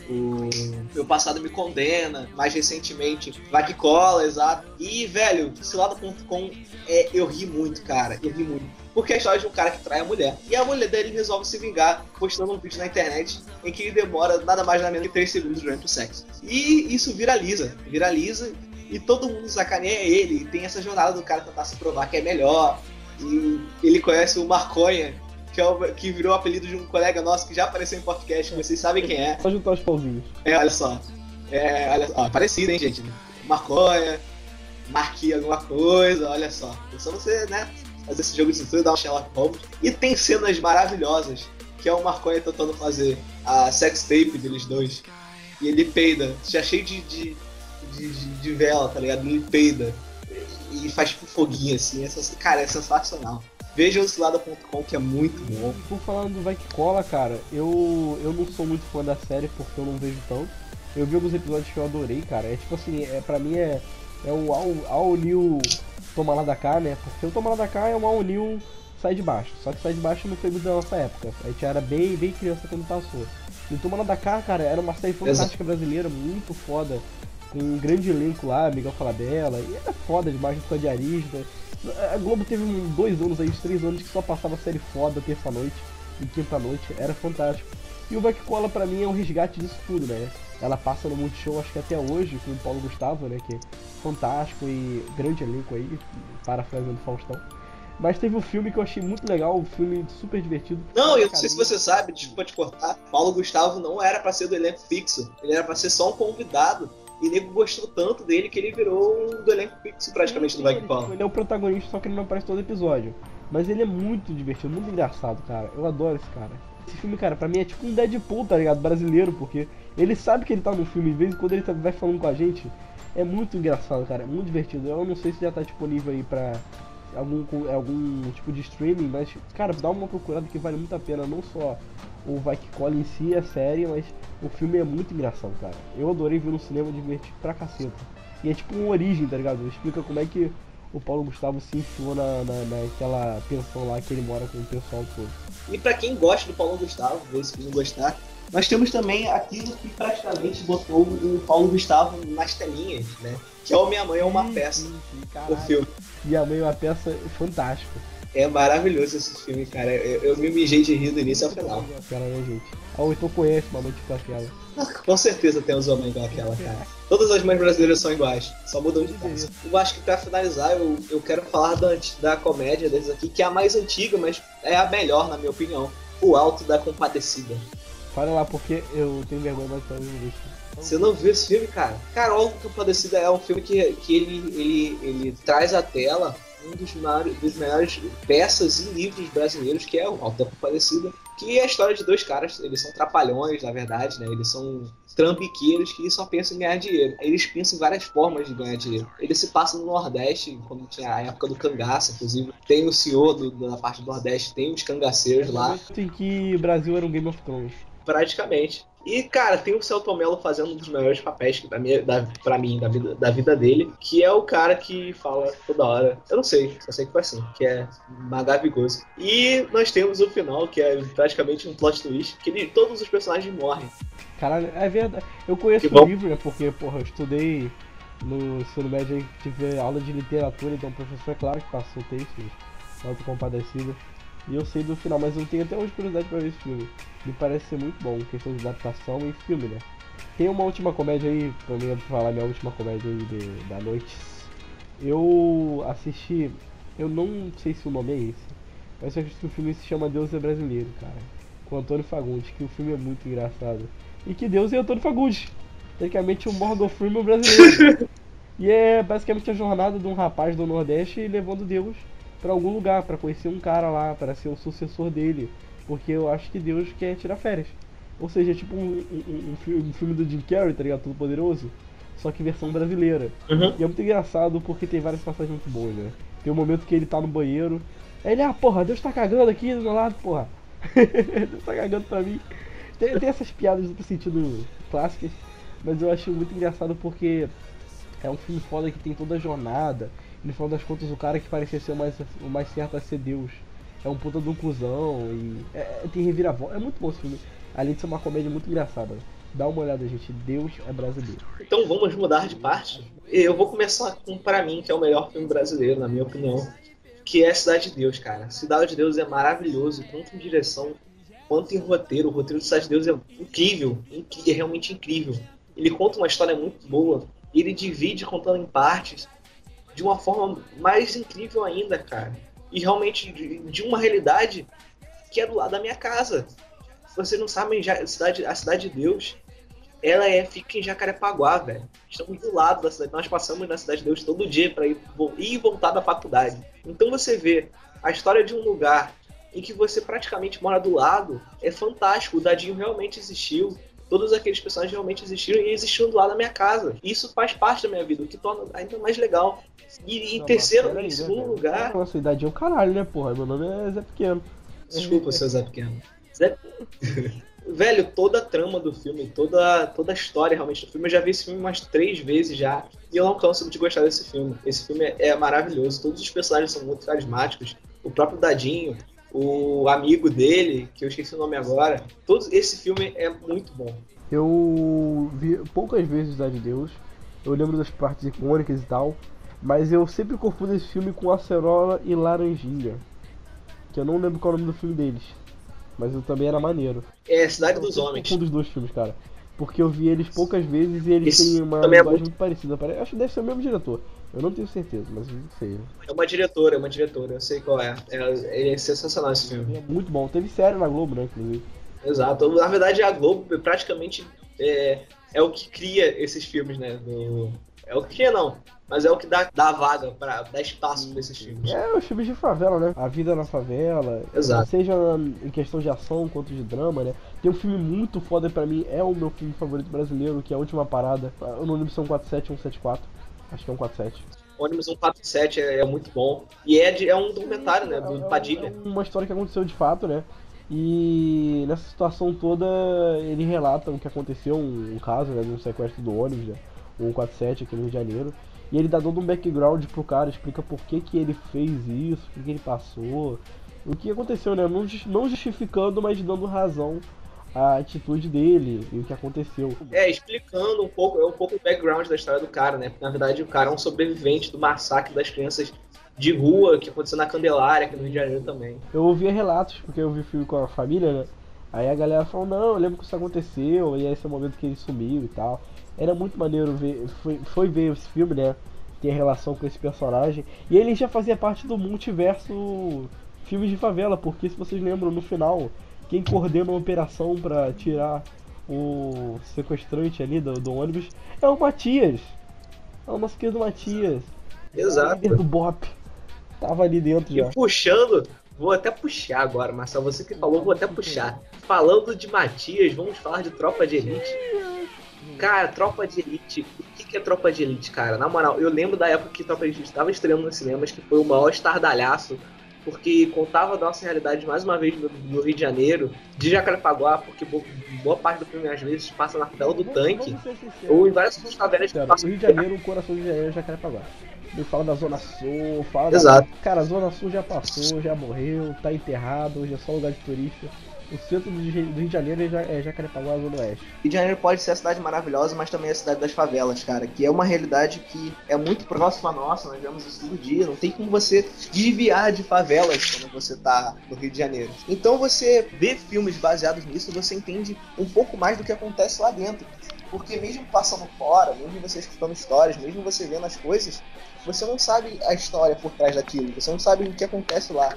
o Meu Passado Me Condena, mais recentemente Vai Que Cola, exato. E, velho, Cilada.com, é, eu ri muito, cara, eu ri muito. Porque é a história de um cara que trai a mulher. E a mulher dele resolve se vingar postando um vídeo na internet em que ele demora nada mais nada menos que 3 segundos durante o sexo. E isso viraliza, viraliza e todo mundo sacaneia ele. E tem essa jornada do cara tentar se provar que é melhor. E ele conhece o Marconha, que, é o, que virou o apelido de um colega nosso que já apareceu em podcast, que vocês sabem quem é.
Só juntar os pauzinhos.
É, olha só. É, olha só, parecido, hein, gente? Marconha, marquei alguma coisa, olha só. É só você, né, fazer esse jogo de cintura, dar um Sherlock Holmes. E tem cenas maravilhosas, que é o Marconha tentando fazer a sex tape deles dois. E ele peida, já cheio de, de, de, de- de vela, tá ligado? Ele peida. E faz tipo foguinho assim. É cara, é sensacional. Veja o cilada.com que é muito bom.
Por falar do Vai Que Cola, cara, eu, eu não sou muito fã da série porque eu não vejo tanto. Eu vi alguns episódios que eu adorei, cara. É tipo assim, é, pra mim é, é o All, All New Toma Lá da Cá, né? Porque o Toma Lá da Cá é um All New Sai de Baixo. Só que Sai de Baixo não foi muito da nossa época. A gente era bem, bem criança quando passou. E o Toma Lá da Cá, cara, era uma série fantástica brasileira, muito foda. Com um grande elenco lá, Miguel Falabella. E era foda demais, de Arisda. A Globo teve dois anos aí, uns três anos que só passava série foda terça-noite e quinta-noite, era fantástico. E o Que Cola pra mim é um resgate disso tudo, né? Ela passa no Multishow acho que até hoje, com o Paulo Gustavo, né? Que é fantástico e grande elenco aí, parafraseando Faustão. Mas teve um filme que eu achei muito legal, um filme super divertido.
Não, eu não sei se você sabe, desculpa te cortar, Paulo Gustavo não era pra ser do elenco fixo, ele era pra ser só um convidado. E o nego gostou tanto dele que ele virou um do elenco fixo praticamente do Vai Que
ele, é o protagonista, só que ele não aparece todo episódio. Mas ele é muito divertido, muito engraçado, cara. Eu adoro esse cara. Esse filme, cara, pra mim é tipo um Deadpool, tá ligado? Brasileiro, porque ele sabe que ele tá no filme, de vez em quando ele tá- vai falando com a gente. É muito engraçado, cara. É muito divertido. Eu não sei se já tá disponível aí pra algum, algum tipo de streaming, mas, cara, dá uma procurada que vale muito a pena. Não só o Vai Que Cola em si, a série, mas o filme é muito engraçado, cara. Eu adorei ver no cinema, divertido pra caceta. E é tipo uma origem, tá ligado? Explica como é que o Paulo Gustavo se enfiou na, na, naquela pensão lá que ele mora com o pessoal todo.
E pra quem gosta do Paulo Gustavo, vê se não gostar, nós temos também aquilo que praticamente botou o Paulo Gustavo nas telinhas, né? Que é o Minha Mãe é uma peça,
sim, sim,
o
caralho.
filme.
Minha mãe é uma peça fantástica.
É maravilhoso esse filme, cara. Eu, eu me mijei de rir do início ao final.
Aquela, né, gente? Ah, ou então conhece uma noite com aquela.
Com certeza tem uns homens igual aquela, cara. Todas as mães brasileiras são iguais, só mudam de casa. Eu acho que pra finalizar, eu, eu quero falar da, da comédia desses aqui, que é a mais antiga, mas é a melhor, na minha opinião. O Alto da Compadecida.
Fala lá porque eu tenho vergonha, talvez não deixe.
Você não viu esse filme, cara? Cara, o Alto da Compadecida é um filme que, que ele, ele, ele traz à tela um dos maiores, dos melhores peças e livros brasileiros, que é o Alto da Compadecida. Que é a história de dois caras, eles são trapalhões, na verdade, né? Eles são trambiqueiros que só pensam em ganhar dinheiro. Eles pensam em várias formas de ganhar dinheiro. Eles se passam no Nordeste, quando tinha a época do cangaço, inclusive. Tem o senhor do, da parte do Nordeste, tem os cangaceiros lá.
Tem que o Brasil era um Game of Thrones.
Praticamente. E, cara, tem o Celton Mello fazendo um dos melhores papéis da minha, da, pra mim, da vida, da vida dele, que é o cara que fala toda hora. Eu não sei, só sei que foi assim, que é maravilhoso. E nós temos o final, que é praticamente um plot twist, que ele, todos os personagens morrem.
Caralho, é verdade. Eu conheço o livro, né? Porque, porra, eu estudei no ensino médio tive aula de literatura, então o professor, é claro, que passou textos autocompadecida. E eu sei do final, mas eu tenho até hoje curiosidade pra ver esse filme. Me parece ser muito bom, questão de adaptação e filme, né? Tem uma última comédia aí, pra mim falar minha última comédia aí de- da noite. Eu assisti, eu não sei se o nome é esse, mas eu acho que o filme se chama Deus é Brasileiro, cara. Com Antônio Fagundes, que o filme é muito engraçado. E que Deus é Antônio Fagundes. Tecnicamente o Morgan Freeman brasileiro. e é basicamente a jornada de um rapaz do Nordeste levando Deus pra algum lugar, pra conhecer um cara lá, pra ser o sucessor dele. Porque eu acho que Deus quer tirar férias. Ou seja, tipo um, um, um fi- um filme do Jim Carrey, tá ligado? Todo poderoso. Só que versão brasileira.
Uhum.
E é muito engraçado porque tem várias passagens muito boas, né? Tem um momento que ele tá no banheiro. Aí ele, ah, porra, Deus tá cagando aqui do meu lado, porra. Deus tá cagando pra mim. Tem, tem essas piadas no sentido clássicas, mas eu acho muito engraçado porque é um filme foda que tem toda a jornada. No final das contas, o cara que parecia ser o mais, o mais certo a ser Deus é um puta de um cuzão. E é, é- tem reviravolta. É muito bom esse filme. Além de ser uma comédia muito engraçada. Dá uma olhada, gente. Deus é brasileiro.
Então vamos mudar de parte. Eu vou começar com, pra mim, que é o melhor filme brasileiro, na minha opinião, que é Cidade de Deus, cara. Cidade de Deus é maravilhoso, tanto em direção quanto em roteiro. O roteiro de Cidade de Deus é incrível, é realmente incrível. Ele conta uma história muito boa, ele divide contando em partes de uma forma mais incrível ainda, cara. E realmente de, de uma realidade que é do lado da minha casa. Vocês não sabem, já, a cidade, a cidade de Deus ela é, fica em Jacarepaguá, velho. Estamos do lado da cidade. Nós passamos na Cidade de Deus todo dia para ir, ir e voltar da faculdade. Então você vê a história de um lugar em que você praticamente mora do lado é fantástico. O Dadinho realmente existiu. Todos aqueles personagens realmente existiram e existiam do lado da minha casa. Isso faz parte da minha vida, o que torna ainda mais legal. E em
Não,
terceiro, em
né,
segundo lugar.
Nossa, idade é o caralho, né, porra? Meu nome é Zé Pequeno.
Desculpa, seu Zé Pequeno. Zé... Velho, toda a trama do filme, toda, toda a história realmente do filme, eu já vi esse filme umas três vezes já, e eu não canso de gostar desse filme. Esse filme é, é maravilhoso, todos os personagens são muito carismáticos, o próprio Dadinho, o amigo dele, que eu esqueci o nome agora, todo esse filme é muito bom.
Eu vi poucas vezes Cidade de Deus. Eu lembro das partes icônicas e tal. Mas eu sempre confundo esse filme com Acerola e Laranjinha. Que eu não lembro qual é o nome do filme deles. Mas eu também era maneiro.
É Cidade dos Homens.
confundo os dois filmes, cara. Porque eu vi eles poucas vezes e eles
Esse
têm uma
é
linguagem
muito-
muito parecida. Pare- Acho que deve ser o mesmo diretor. Eu não tenho certeza, mas eu sei.
É uma diretora, é uma diretora, eu sei qual é. é. É sensacional esse filme.
É muito bom. Teve série na Globo, né, inclusive.
Exato. Na verdade, a Globo praticamente é, é o que cria esses filmes, né? do- É o que cria, não. Mas é o que dá, dá vaga, pra, dá espaço pra esses filmes.
É, os filmes de favela, né? A vida na favela.
Exato.
Seja em questão de ação quanto de drama, né? Tem um filme muito foda pra mim, é o meu filme favorito brasileiro, que é a última parada. Eu não lembro se é um 47 ou um 74. Acho que é um 47.
Ônibus 147 é, é muito bom. E é, de- é um documentário, né?
É-
Do
é-
Padilha.
É uma história que aconteceu de fato, né? E nessa situação toda ele relata o que aconteceu, um, um caso né, de um sequestro do ônibus, né, o 147 aqui no Rio de Janeiro. E ele dá todo um background pro cara, explica por que, que ele fez isso, por que ele passou, o que aconteceu, né? Não, não justificando, mas dando razão à atitude dele e o que aconteceu.
É, explicando um pouco, é um pouco o background da história do cara, né? Porque na verdade o cara é um sobrevivente do massacre das crianças de rua que aconteceu na Candelária, aqui no Rio de Janeiro também.
Eu ouvia relatos, porque eu vi o filme com a família, né? Aí a galera falou, não, eu lembro que isso aconteceu, e esse é o momento que ele sumiu e tal. Era muito maneiro ver, foi, foi ver esse filme, né? Ter relação com esse personagem. E ele já fazia parte do multiverso filmes de favela, porque se vocês lembram, no final, quem coordena a operação pra tirar o sequestrante ali do, do ônibus é o Matias. É o nosso querido Matias.
Exato.
Líder do Bop. Tava ali dentro
E
já.
puxando, vou até puxar agora, Marcelo. Você que falou, vou até puxar. Falando de Matias, vamos falar de Tropa de Elite. Cara, Tropa de Elite. O que, que é Tropa de Elite, cara? Na moral, eu lembro da época que Tropa de Elite estava estreando nos cinemas, que foi o maior estardalhaço porque contava a nossa realidade mais uma vez no, Rio de Janeiro, de Jacarepaguá, porque boa parte do filme às vezes passa na tela do tanque, ou em várias outras tavernas
que O Rio de Janeiro, o coração de Janeiro é Jacarepaguá. Ele fala da Zona Sul, fala
Exato.
Da... Cara, a Zona Sul já passou, já morreu, tá enterrado, hoje é só lugar de turista. O centro do Rio de Janeiro é Jacarepaguá, Zona Oeste.
Rio de Janeiro pode ser a cidade maravilhosa, mas também é a cidade das favelas, cara. Que é uma realidade que é muito próxima nossa, nós vemos isso todo dia. Não tem como você desviar de favelas quando você tá no Rio de Janeiro. Então você vê filmes baseados nisso, você entende um pouco mais do que acontece lá dentro. Porque mesmo passando fora, mesmo você escutando histórias, mesmo você vendo as coisas, você não sabe a história por trás daquilo, você não sabe o que acontece lá.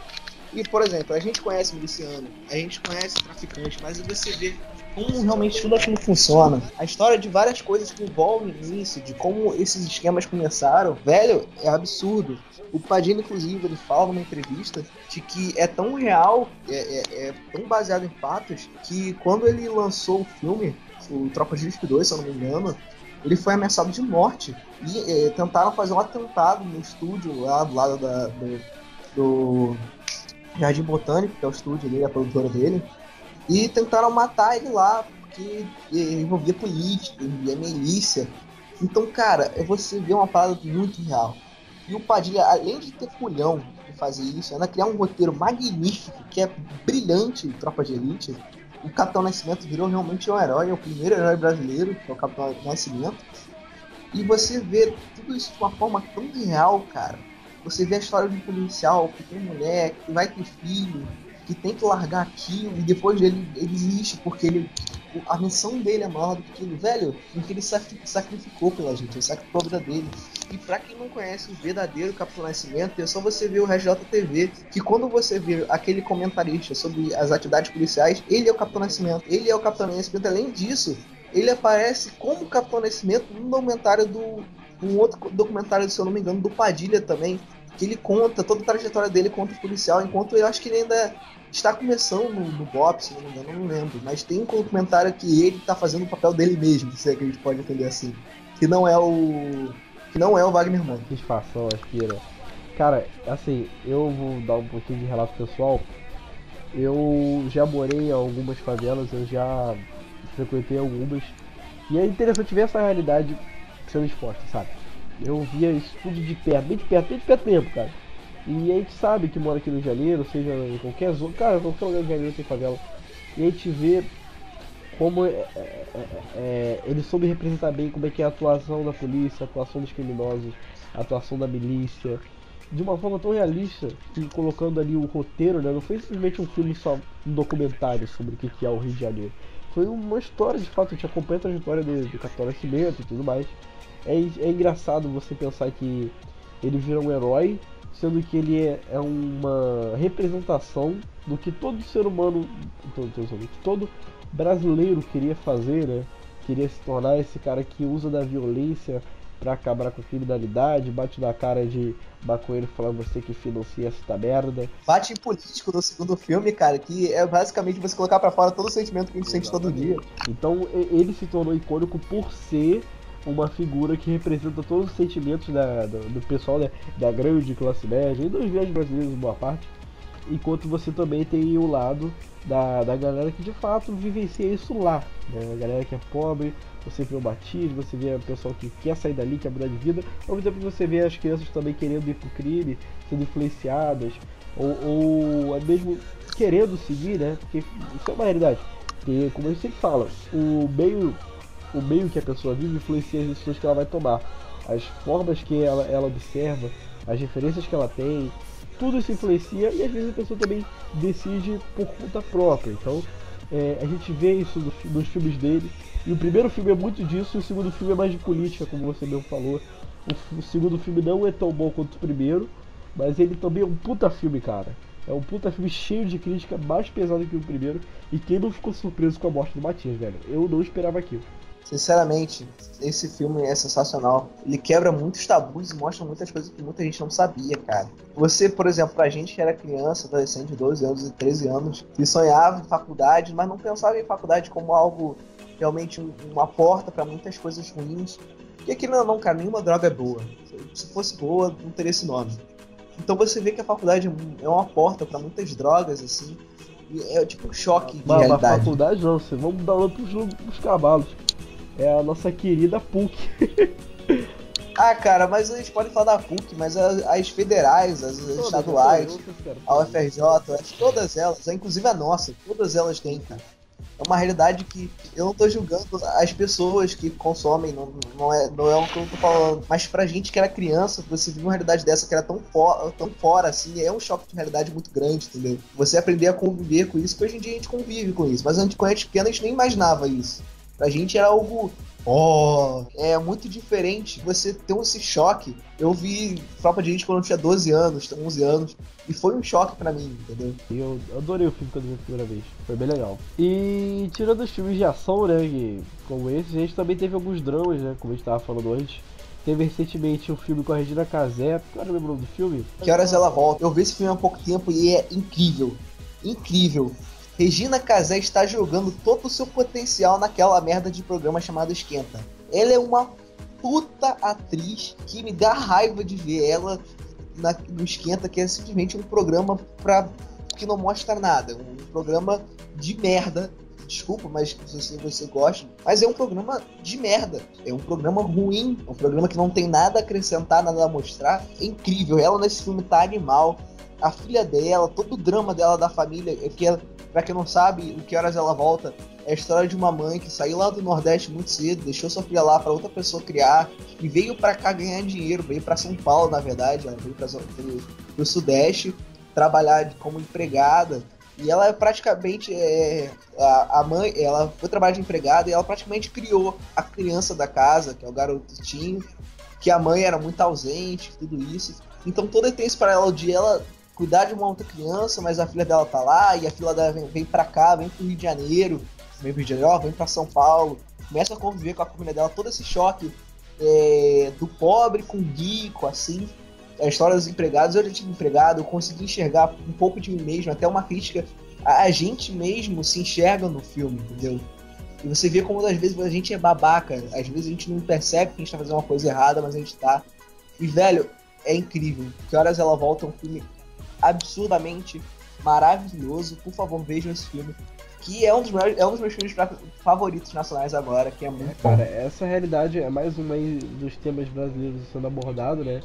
E, por exemplo, a gente conhece miliciano, a gente conhece traficante, mas você vê como realmente tudo aquilo funciona. A história de várias coisas que envolvem isso, de como esses esquemas começaram, velho, é absurdo. O Padilha, inclusive, ele fala numa entrevista de que é tão real, é, é, é tão baseado em fatos, que quando ele lançou o filme, o Tropa de Elite 2, se eu não me engano, ele foi ameaçado de morte. E é, tentaram fazer um atentado no estúdio lá do lado da, do, do Jardim Botânico, que é o estúdio dele, a produtora dele, e tentaram matar ele lá, porque envolvia política, envolvia milícia. Então, cara, você vê uma parada muito real. E o Padilha, além de ter culhão de fazer isso, ainda criar um roteiro magnífico, que é brilhante, Tropa de Elite. O Capitão Nascimento virou realmente um herói, é o primeiro herói brasileiro, que é o Capitão Nascimento. E você vê tudo isso de uma forma tão real, cara você vê a história de um policial que tem mulher, que vai ter filho, que tem que largar aquilo e depois ele, ele existe porque ele a missão dele é maior do que aquilo, velho, porque ele sacrificou pela gente, ele sacrificou a vida dele. E para quem não conhece o verdadeiro Capitão Nascimento, é só você ver o RJTV, que quando você vê aquele comentarista sobre as atividades policiais, ele é o Capitão Nascimento. Ele é o Capitão Nascimento. Além disso, ele aparece como Capitão Nascimento no documentário do um outro documentário, se eu não me engano, do Padilha também, que ele conta toda a trajetória dele contra o policial, enquanto eu acho que ele ainda está começando no, no BOP, se não me engano, não lembro. Mas tem um documentário que ele está fazendo o papel dele mesmo, se é que a gente pode entender assim. Que não é o. Que não é o Wagner Moura.
Satisfação, aspira. Cara, assim, eu vou dar um pouquinho de relato pessoal. Eu já morei em algumas favelas, eu já frequentei algumas. E é interessante ver essa realidade sendo exposta, sabe? Eu via isso tudo de perto, bem de perto, bem de perto mesmo, cara. E a gente sabe que mora aqui no Janeiro, seja em qualquer zona, cara, qualquer lugar do Janeiro tem favela. E a gente vê como é, é, é, é, ele soube representar bem como é que é a atuação da polícia, a atuação dos criminosos, a atuação da milícia, de uma forma tão realista, que colocando ali o roteiro, né? Não foi simplesmente um filme só, um documentário sobre o que é o Rio de Janeiro. Foi uma história, de fato, a gente acompanha a trajetória do, do Capitão Nascimento e tudo mais é, é engraçado você pensar que ele vira um herói, sendo que ele é, é uma representação do que todo ser humano, todo, todo, todo brasileiro queria fazer, né? Queria se tornar esse cara que usa da violência para acabar com a criminalidade, bate na cara de maconheiro falando você que financia essa merda.
Bate em político no segundo filme, cara, que é basicamente você colocar para fora todo o sentimento que a gente Exatamente. sente todo dia.
Então ele se tornou icônico por ser uma figura que representa todos os sentimentos da, do, do pessoal da, da grande classe média e dos grandes brasileiros, boa parte. Enquanto você também tem o lado da, da galera que de fato vivencia isso lá. Né? A galera que é pobre, você vê o batismo, você vê o pessoal que quer sair dali, quer mudar de vida. Ao mesmo tempo você vê as crianças também querendo ir pro crime, sendo influenciadas, ou, ou mesmo querendo seguir, né? Porque isso é uma realidade. E como gente sempre fala, o meio o meio que a pessoa vive influencia as decisões que ela vai tomar. As formas que ela, ela observa, as referências que ela tem, tudo isso influencia e às vezes a pessoa também decide por conta própria. Então é, a gente vê isso nos filmes dele. E o primeiro filme é muito disso, e o segundo filme é mais de política, como você mesmo falou. O, o segundo filme não é tão bom quanto o primeiro, mas ele também é um puta filme, cara. É um puta filme cheio de crítica, mais pesado que o primeiro. E quem não ficou surpreso com a morte do Matias, velho? Eu não esperava aquilo.
Sinceramente, esse filme é sensacional. Ele quebra muitos tabus e mostra muitas coisas que muita gente não sabia, cara. Você, por exemplo, pra gente que era criança, adolescente de 12 anos e 13 anos, que sonhava em faculdade, mas não pensava em faculdade como algo realmente um- uma porta pra muitas coisas ruins. E aqui não, não, cara, nenhuma droga é boa. Se fosse boa, não teria esse nome. Então você vê que a faculdade é uma porta pra muitas drogas, assim. E é tipo um choque de
Mas
realidade.
faculdade não, você vamos dar uma pros, pros cavalos. É a nossa querida PUC.
Ah, cara, mas eles podem falar da PUC, mas as, as federais, as estaduais, a UFRJ, as- todas elas, inclusive a nossa, todas elas têm, cara. É uma realidade que eu não tô julgando as pessoas que consomem, não, não, é, não é o que eu tô falando. Mas pra gente que era criança, você viu uma realidade dessa que era tão, fo tão fora, assim, é um choque de realidade muito grande, entendeu? Você aprender a conviver com isso, que hoje em dia a gente convive com isso. Mas antes, quando a gente pequena, a gente nem imaginava isso. Pra gente era algo Oh, é muito diferente você ter esse choque. Eu vi Tropa de Elite quando eu tinha 12 anos, 11 anos, e foi um choque pra mim, entendeu?
Eu adorei o filme quando vi a primeira vez. Foi bem legal. E tirando os filmes de ação, né? que- como esse, a gente também teve alguns dramas, né? Como a gente tava falando antes. Teve recentemente um filme com a Regina Casé. Cara, lembrou do filme?
Que horas ela volta? Eu vi esse filme há pouco tempo e é incrível. Incrível. Regina Casé está jogando todo o seu potencial naquela merda de programa chamado Esquenta. Ela é uma puta atriz que me dá raiva de ver ela na- no Esquenta, que é simplesmente um programa pra, que não mostra nada. Um programa de merda. Desculpa, mas se você, você gosta. Mas é um programa de merda. É um programa ruim. É um programa que não tem nada a acrescentar, nada a mostrar. É incrível. Ela nesse filme tá animal. A filha dela, todo o drama dela da família. É que, ela- pra quem não sabe, o que horas ela volta. É a história de uma mãe que saiu lá do Nordeste muito cedo, deixou sua filha lá pra outra pessoa criar e veio pra cá ganhar dinheiro, veio pra São Paulo, na verdade, ela veio pro, pro Sudeste trabalhar como empregada. E ela é praticamente é, a, a mãe, ela foi trabalhar de empregada e ela praticamente criou a criança da casa, que é o garotinho, que a mãe era muito ausente, tudo isso. Então tem esse paralelo de ela cuidar de uma outra criança, mas a filha dela tá lá e a filha dela vem, vem pra cá, vem pro Rio de Janeiro, vem pro Rio de Janeiro, ó, vem pra São Paulo, começa a conviver com a família dela, todo esse choque é, do pobre com o rico, assim. A história dos empregados, eu já tive empregado, eu consegui enxergar um pouco de mim mesmo, até uma crítica. A, gente mesmo se enxerga no filme, entendeu? E você vê como às vezes a gente é babaca, às vezes a gente não percebe que a gente tá fazendo uma coisa errada, mas a gente tá. E velho, é incrível. Que horas ela volta um filme absurdamente maravilhoso. Por favor, vejam esse filme. Que é um dos, maiores- é um dos meus filmes favoritos nacionais agora, que é muito bom.
Cara, essa realidade é mais um dos temas brasileiros sendo abordado, né?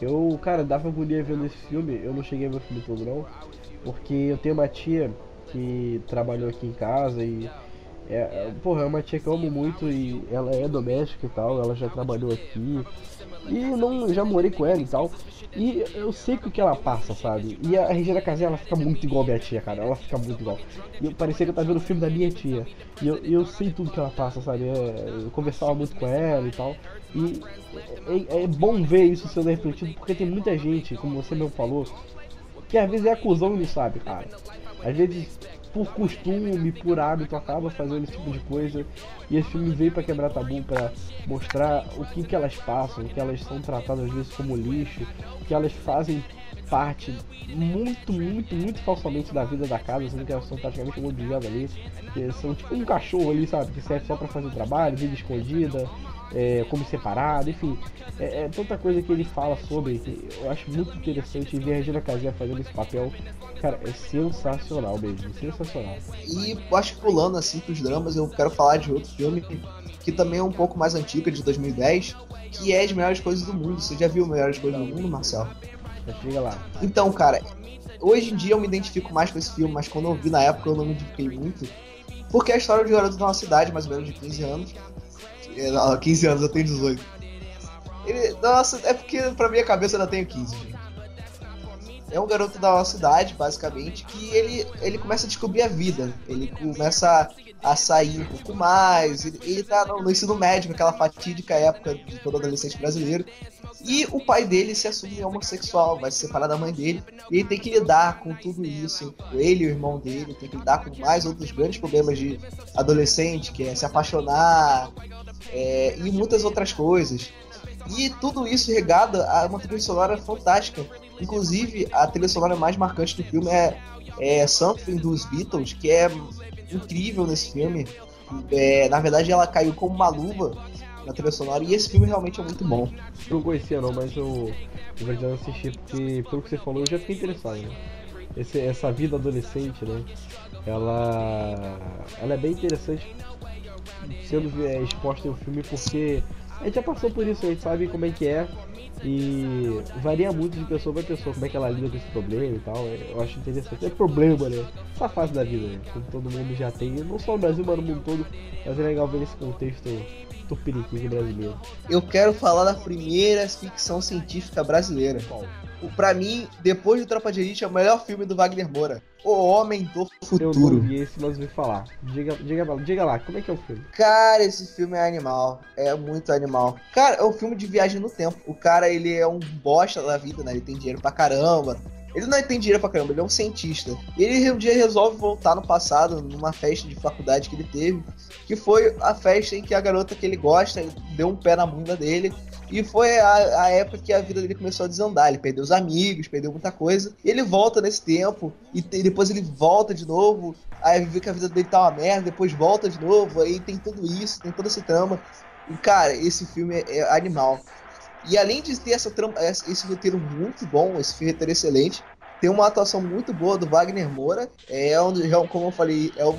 Eu, cara, dava agonia vendo esse filme, eu não cheguei a ver o filme todo não, porque eu tenho uma tia que trabalhou aqui em casa e. É, é- porra, é uma tia que eu amo muito e ela é doméstica e tal, ela já trabalhou aqui. E não, já morei com ela e tal. E eu sei o que ela passa, sabe? E a Regina Casé, ela fica muito igual a minha tia, cara. Ela fica muito igual. E eu parecia que eu tava vendo o filme da minha tia. E eu, eu sei tudo que ela passa, sabe? É, eu conversava muito com ela e tal. E é, é bom ver isso sendo refletido, porque tem muita gente, como você mesmo falou, que às vezes é acusão não sabe, cara. Às vezes, por costume, por hábito, acaba fazendo esse tipo de coisa. E esse filme veio pra quebrar tabu, pra mostrar o que, que elas passam, que elas são tratadas às vezes como lixo, que elas fazem parte muito, muito, muito falsamente da vida da casa, sendo que elas são praticamente um objeto ali. Que são tipo um cachorro ali, sabe? Que serve só pra fazer trabalho, vida escondida, é, como separado, enfim. É, é tanta coisa que ele fala sobre que eu acho muito interessante ver a Regina Casé fazendo esse papel. Cara, é sensacional mesmo, sensacional.
E acho que pulando assim pros dramas, eu quero falar de outro filme que também é um pouco mais antigo, de 2010, que é As Melhores Coisas do Mundo. Você já viu Melhores Coisas do Mundo, Marcel?
Chega lá.
Então, cara, hoje em dia eu me identifico mais com esse filme, mas quando eu vi na época eu não me identifiquei muito. Porque é a história de um garoto de uma cidade, mais ou menos de 15 anos. Não, 15 anos, eu tenho 18. Ele, nossa, é porque pra minha cabeça eu ainda tenho 15, gente. É um garoto da nossa cidade, basicamente, que ele, ele começa a descobrir a vida. Ele começa a, sair um pouco mais. Ele, ele tá no, no ensino médio, aquela fatídica época de todo adolescente brasileiro. E o pai dele se assume homossexual, vai se separar da mãe dele. E ele tem que lidar com tudo isso. Ele e o irmão dele tem que lidar com mais outros grandes problemas de adolescente, que é se apaixonar é, e muitas outras coisas. E tudo isso regado a uma trilha sonora fantástica. Inclusive, a trilha sonora mais marcante do filme é, é Something dos Beatles, que é incrível nesse filme. É, na verdade, ela caiu como uma luva na trilha sonora e esse filme realmente é muito bom.
Eu não conhecia não, mas eu, eu pretendo assistir porque, pelo que você falou, eu já fiquei interessado. Né? Esse, essa vida adolescente, né? Ela, ela é bem interessante sendo é, exposta no filme porque a gente já passou por isso, a gente sabe como é que é. E varia muito de pessoa para pessoa, como é que ela lida com esse problema e tal. É, eu acho interessante. É problema, né? Essa fase da vida, né? Como todo mundo já tem, não só no Brasil, mas no mundo todo. Mas é legal ver esse contexto tupiniquim brasileiro.
Eu quero falar da primeira ficção científica brasileira. Qual? Pra mim, depois de Tropa de Elite, é o melhor filme do Wagner Moura. O Homem do Futuro.
Eu não vi esse, mas ouvi falar. Diga, diga, diga lá, como é que é o filme?
Cara, esse filme é animal. É muito animal. Cara, é um filme de viagem no tempo. O cara, ele é um bosta da vida, né? Ele tem dinheiro pra caramba. Ele não tem dinheiro pra caramba, ele é um cientista. E ele um dia resolve voltar no passado, numa festa de faculdade que ele teve, que foi a festa em que a garota que ele gosta deu um pé na bunda dele. E foi a, a, época que a vida dele começou a desandar. Ele perdeu os amigos, perdeu muita coisa. E ele volta nesse tempo. E te, depois ele volta de novo. Aí vê que a vida dele tá uma merda. Depois volta de novo. Aí tem tudo isso, tem toda essa trama. E cara, esse filme é, é animal. E além de ter essa trama, esse roteiro muito bom, esse roteiro excelente, tem uma atuação muito boa do Wagner Moura. É um, como eu falei, é um,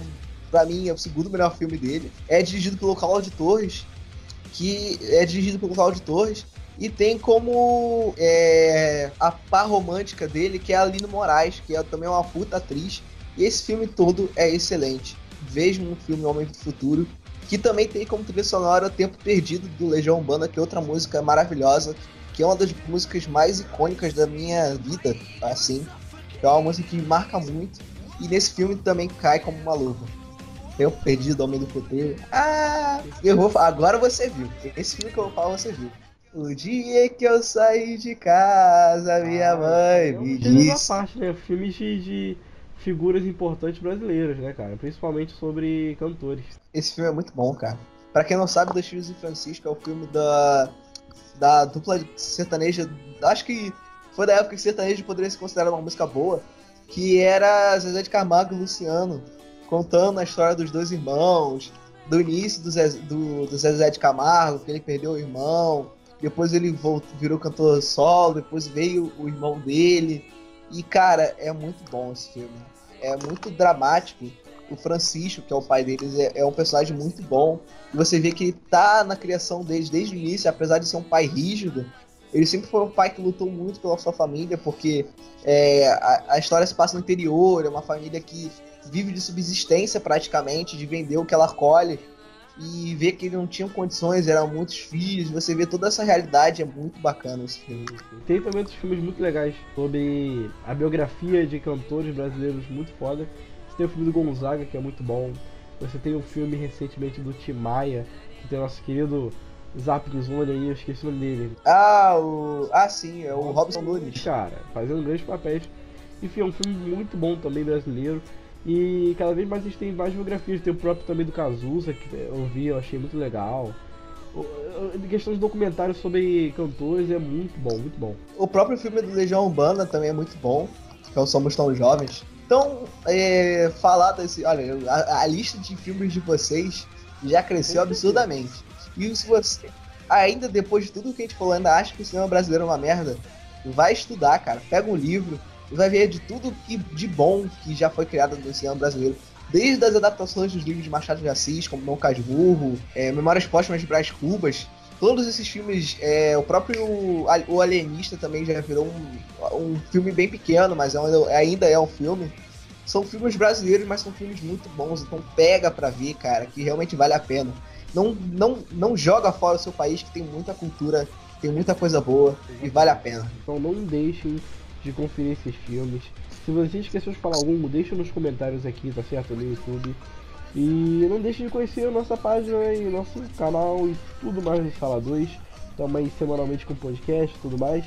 pra mim é o segundo melhor filme dele. É dirigido pelo Cláudio Torres, que é dirigido pelo Cláudio Torres. E tem como é, a par romântica dele, que é a Aline Moraes, que é também uma puta atriz. E esse filme todo é excelente. Vejam um filme Homem do Futuro, que também tem como trilha sonora o Tempo Perdido do Legião Urbana, que é outra música maravilhosa, que é uma das músicas mais icônicas da minha vida, assim. É uma música que me marca muito. E nesse filme também cai como uma luva. Tempo Perdido, Homem do Futuro. Ah, eu vou agora você viu. Esse filme que eu vou falar você viu. O dia que eu saí de casa, minha ah, mãe me disse.
parte, né? Filmes de, de figuras importantes brasileiras, né, cara? Principalmente sobre cantores.
Esse filme é muito bom, cara. Pra quem não sabe, Dois Filhos de Francisco é o filme da, da dupla sertaneja. Acho que foi da época que sertanejo poderia ser considerado uma música boa. Que era Zezé de Camargo e Luciano, contando a história dos dois irmãos, do início do, Zezé, do, do Zezé de Camargo, que ele perdeu o irmão, depois ele voltou, virou cantor solo, depois veio o irmão dele. E, cara, é muito bom esse filme é muito dramático. O Francisco, que é o pai deles, é, é um personagem muito bom. E você vê que ele tá na criação deles desde o início, apesar de ser um pai rígido, ele sempre foi um pai que lutou muito pela sua família, porque é, a, a, história se passa no interior, é uma família que vive de subsistência praticamente, de vender o que ela colhe, e ver que ele não tinha condições, eram muitos filhos, você vê toda essa realidade, é muito bacana esse filme.
Tem também outros filmes muito legais sobre a biografia de cantores brasileiros muito foda. Você tem o filme do Gonzaga, que é muito bom. Você tem um filme recentemente do Tim Maia, que tem o nosso querido Zap Zone aí, eu esqueci o nome dele.
Ah, o... ah sim, é o Robson Nunes.
Cara, fazendo grandes papéis. Enfim, é um filme muito bom também brasileiro. E cada vez mais a gente tem mais biografias. Tem o próprio também do Cazuza, que eu vi, eu achei muito legal. Em questão de documentários sobre cantores é muito bom, muito bom.
O próprio filme do Legião Urbana também é muito bom, que é o Somos Tão Jovens. Então, é, falar desse. Olha, a, a, lista de filmes de vocês já cresceu absurdamente. E se você, ainda depois de tudo que a gente falou, ainda acha que o cinema brasileiro é uma merda, vai estudar, cara. Pega um livro, vai ver de tudo que, de bom que já foi criado no cinema brasileiro. Desde as adaptações dos livros de Machado de Assis, como Dom Casmurro, é, Memórias Póstumas de Brás Cubas, todos esses filmes, é, o próprio O Alienista também já virou um, um filme bem pequeno, mas é ainda é um filme. São filmes brasileiros, mas são filmes muito bons, então pega pra ver, cara, que realmente vale a pena. Não, não, não joga fora o seu país, que tem muita cultura, tem muita coisa boa e vale a pena.
Então não deixem de conferir esses filmes. Se você esqueceu de falar algum, deixa nos comentários aqui, tá certo? No YouTube. E não deixe de conhecer a nossa página e nosso canal e tudo mais do Sala 2. Estamos aí semanalmente com podcast e tudo mais.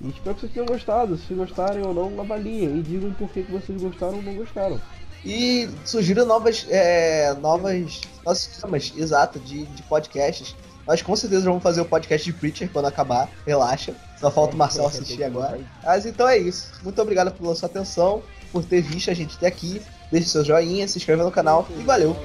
E espero que vocês tenham gostado. Se gostarem ou não, avaliem e digam por que, vocês gostaram ou não gostaram.
E surgiram novas, é, novas, novos temas, exato, de, de podcasts. Nós com certeza vamos fazer o podcast de Preacher quando acabar, relaxa. Só falta o Marcel assistir agora. Mas então é isso. Muito obrigado pela sua atenção, por ter visto a gente até aqui. Deixe seu joinha, se inscreva no canal e valeu!